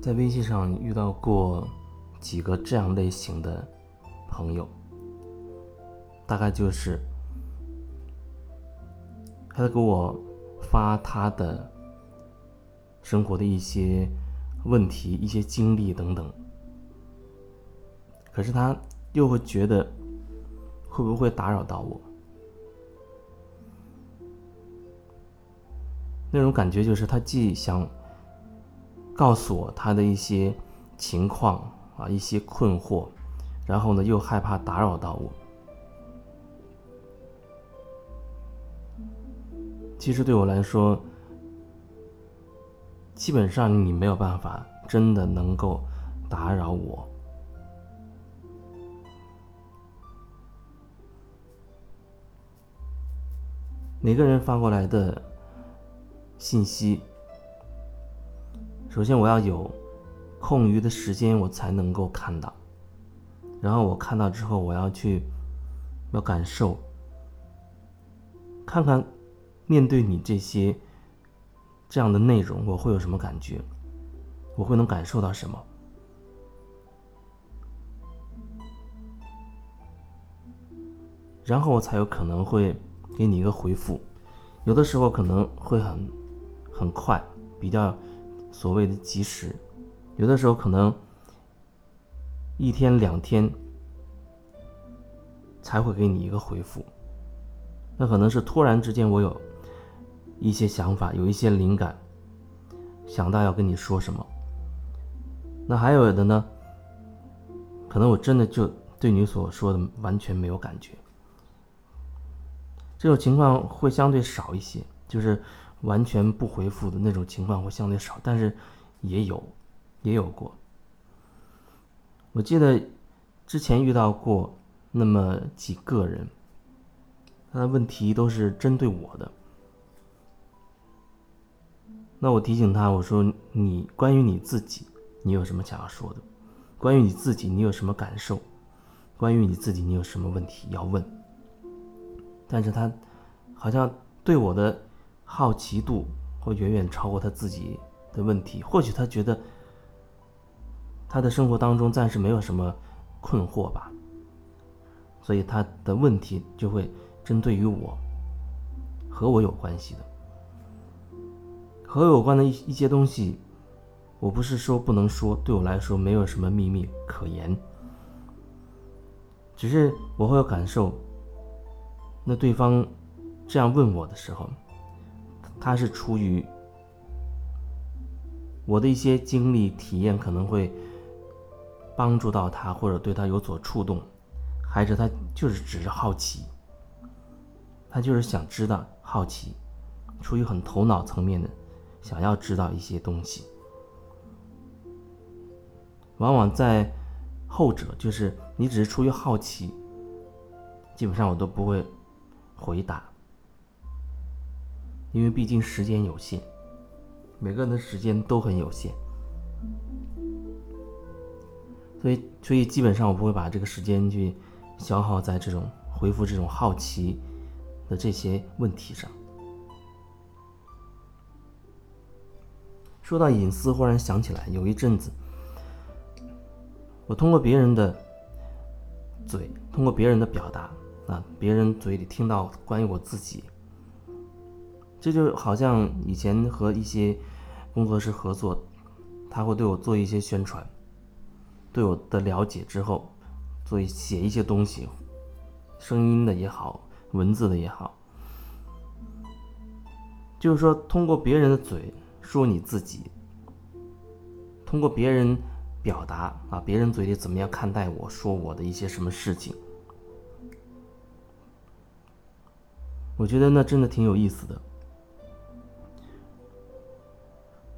在微信上遇到过几个这样类型的朋友，大概就是他在给我发他的生活的一些问题、一些经历等等，可是他又会觉得会不会打扰到我？那种感觉就是他既想。告诉我他的一些情况啊，一些困惑，然后呢，又害怕打扰到我。其实对我来说，基本上你没有办法真的能够打扰我。每个人发过来的信息。首先，我要有空余的时间，我才能够看到。然后我看到之后，我要去要感受，看看面对你这些这样的内容，我会有什么感觉？我会能感受到什么？然后我才有可能会给你一个回复。有的时候可能会很很快，比较。所谓的及时，有的时候可能一天两天才会给你一个回复。那可能是突然之间我有一些想法，有一些灵感，想到要跟你说什么。那还有的呢，可能我真的就对你所说的完全没有感觉。这种情况会相对少一些，就是。完全不回复的那种情况会相对少，但是也有，也有过。我记得之前遇到过那么几个人，他的问题都是针对我的。那我提醒他，我说：“你关于你自己，你有什么想要说的？关于你自己，你有什么感受？关于你自己，你有什么问题要问？”但是他好像对我的。好奇度会远远超过他自己的问题，或许他觉得他的生活当中暂时没有什么困惑吧，所以他的问题就会针对于我，和我有关系的，和我有关的一一些东西，我不是说不能说，对我来说没有什么秘密可言，只是我会有感受，那对方这样问我的时候。他是出于我的一些经历体验，可能会帮助到他，或者对他有所触动，还是他就是只是好奇，他就是想知道，好奇，出于很头脑层面的想要知道一些东西。往往在后者，就是你只是出于好奇，基本上我都不会回答。因为毕竟时间有限，每个人的时间都很有限，所以所以基本上我不会把这个时间去消耗在这种回复这种好奇的这些问题上。说到隐私，忽然想起来，有一阵子，我通过别人的嘴，通过别人的表达啊，别人嘴里听到关于我自己。这就好像以前和一些工作室合作，他会对我做一些宣传，对我的了解之后，做写一些东西，声音的也好，文字的也好，就是说通过别人的嘴说你自己，通过别人表达啊，别人嘴里怎么样看待我说我的一些什么事情，我觉得那真的挺有意思的。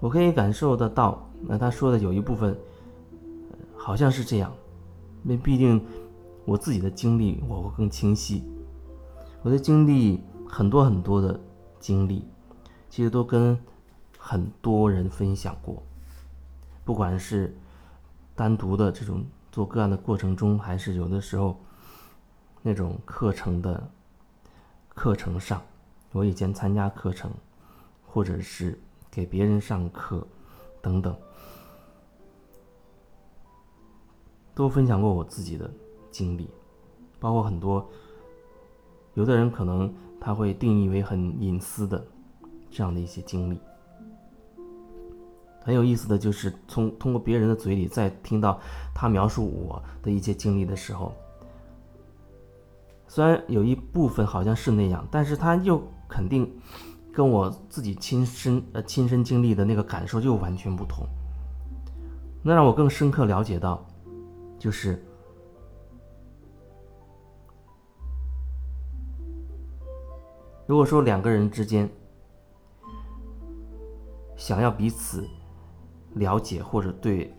我可以感受得到，那他说的有一部分，好像是这样，那毕竟我自己的经历我会更清晰，我的经历很多很多的经历，其实都跟很多人分享过，不管是单独的这种做个案的过程中，还是有的时候那种课程的课程上，我以前参加课程，或者是。给别人上课，等等，都分享过我自己的经历，包括很多，有的人可能他会定义为很隐私的这样的一些经历。很有意思的就是从通过别人的嘴里再听到他描述我的一些经历的时候，虽然有一部分好像是那样，但是他又肯定跟我自己亲身呃亲身经历的那个感受就完全不同。那让我更深刻了解到，就是如果说两个人之间想要彼此了解，或者对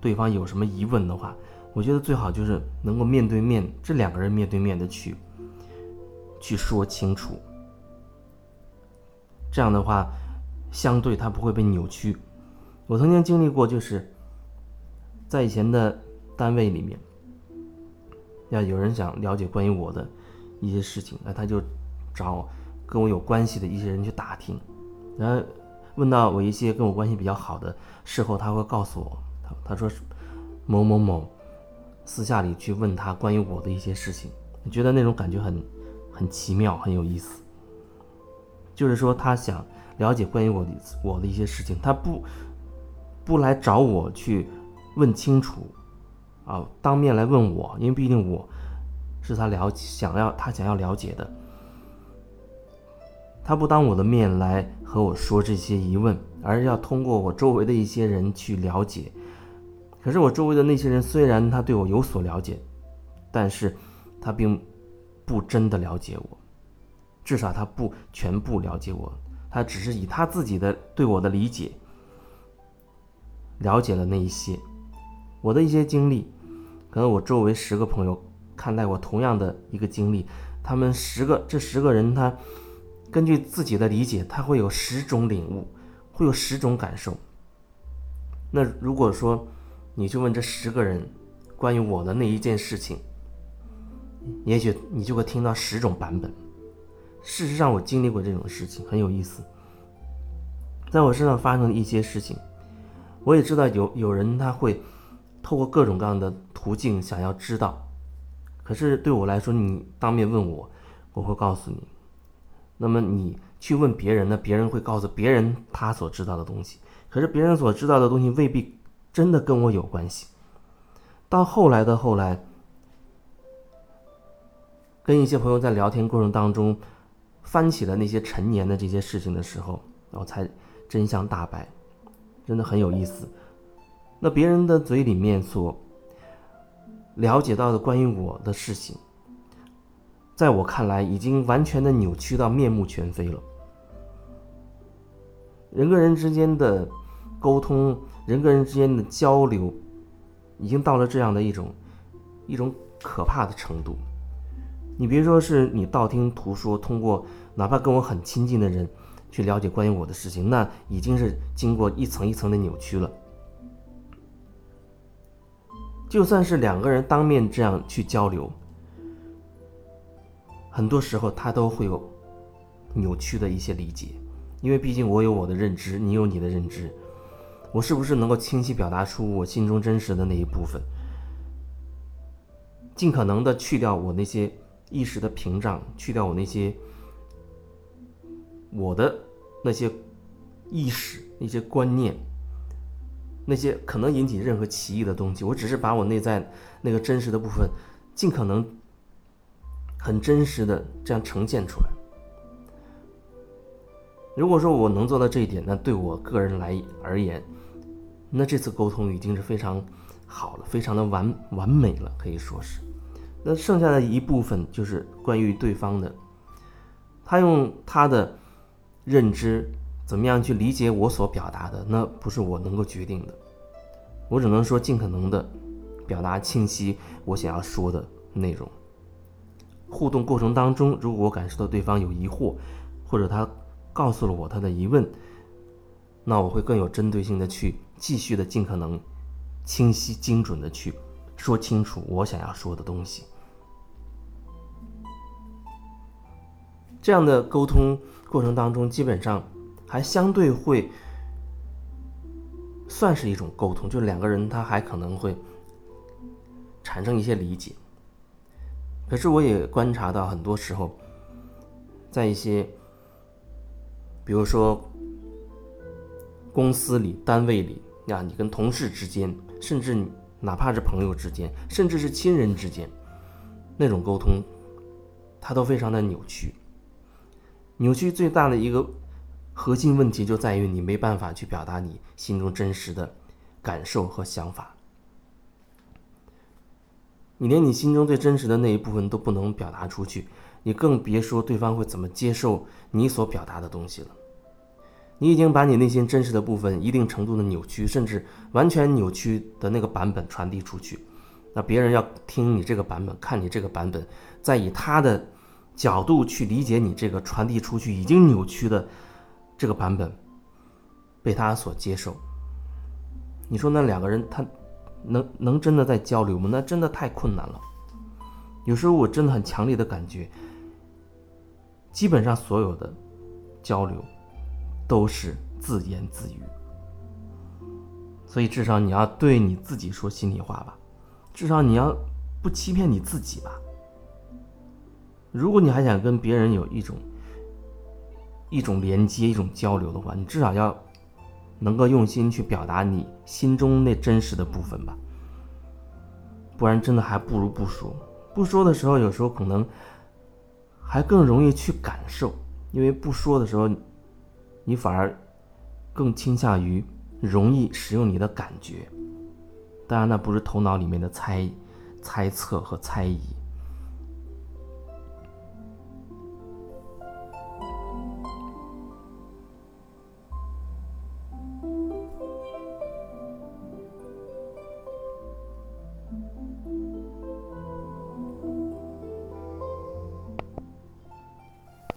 对方有什么疑问的话，我觉得最好就是能够面对面，这两个人面对面的去去说清楚。这样的话，相对他不会被扭曲。我曾经经历过，就是在以前的单位里面，要有人想了解关于我的一些事情，那他就找跟我有关系的一些人去打听，然后问到我一些跟我关系比较好的，事后他会告诉我，他他说某某某私下里去问他关于我的一些事情，你觉得那种感觉很很奇妙，很有意思。就是说他想了解关于我的我的一些事情，他不不来找我去问清楚，啊，当面来问我，因为毕竟我是他了想要他想要了解的。他不当我的面来和我说这些疑问，而要通过我周围的一些人去了解。可是我周围的那些人虽然他对我有所了解，但是他并不真的了解我，至少他不全部了解我，他只是以他自己的对我的理解了解了那一些我的一些经历。可能我周围十个朋友看待我同样的一个经历，他们十个这十个人他。根据自己的理解，他会有十种领悟，会有十种感受。那如果说你去问这十个人关于我的那一件事情，也许你就会听到十种版本。事实上，我经历过这种事情，很有意思。在我身上发生的一些事情，我也知道有有人他会透过各种各样的途径想要知道。可是对我来说，你当面问我，我会告诉你。那么你去问别人呢？别人会告诉别人他所知道的东西，可是别人所知道的东西未必真的跟我有关系。到后来的后来，跟一些朋友在聊天过程当中，翻起了那些陈年的这些事情的时候，然后才真相大白，真的很有意思。那别人的嘴里面所了解到的关于我的事情。在我看来，已经完全的扭曲到面目全非了。人跟人之间的沟通，人跟人之间的交流，已经到了这样的一种一种可怕的程度。你别说是你道听途说，通过哪怕跟我很亲近的人去了解关于我的事情，那已经是经过一层一层的扭曲了。就算是两个人当面这样去交流。很多时候，他都会有扭曲的一些理解，因为毕竟我有我的认知，你有你的认知，我是不是能够清晰表达出我心中真实的那一部分？尽可能的去掉我那些意识的屏障，去掉我那些我的那些意识、那些观念、那些可能引起任何歧义的东西，我只是把我内在那个真实的部分，尽可能。很真实的这样呈现出来。如果说我能做到这一点，那对我个人来而言，那这次沟通已经是非常好了，非常的完完美了，可以说是。那剩下的一部分就是关于对方的，他用他的认知怎么样去理解我所表达的，那不是我能够决定的。我只能说尽可能的表达清晰我想要说的内容。互动过程当中，如果我感受到对方有疑惑，或者他告诉了我他的疑问，那我会更有针对性的去继续的尽可能清晰精准的去说清楚我想要说的东西。这样的沟通过程当中，基本上还相对会算是一种沟通，就两个人他还可能会产生一些理解。可是我也观察到，很多时候，在一些，比如说公司里、单位里呀，你跟同事之间，甚至哪怕是朋友之间，甚至是亲人之间，那种沟通，它都非常的扭曲。扭曲最大的一个核心问题就在于你没办法去表达你心中真实的感受和想法。你连你心中最真实的那一部分都不能表达出去，你更别说对方会怎么接受你所表达的东西了。你已经把你内心真实的部分一定程度的扭曲，甚至完全扭曲的那个版本传递出去，那别人要听你这个版本，看你这个版本，再以他的角度去理解你这个传递出去已经扭曲的这个版本，被他所接受。你说那两个人他？能能真的在交流吗？那真的太困难了。有时候我真的很强烈的感觉，基本上所有的交流都是自言自语。所以至少你要对你自己说心里话吧，至少你要不欺骗你自己吧。如果你还想跟别人有一种一种连接、一种交流的话，你至少要。能够用心去表达你心中那真实的部分吧，不然真的还不如不说。不说的时候，有时候可能还更容易去感受，因为不说的时候，你反而更倾向于容易使用你的感觉。当然，那不是头脑里面的猜猜测和猜疑。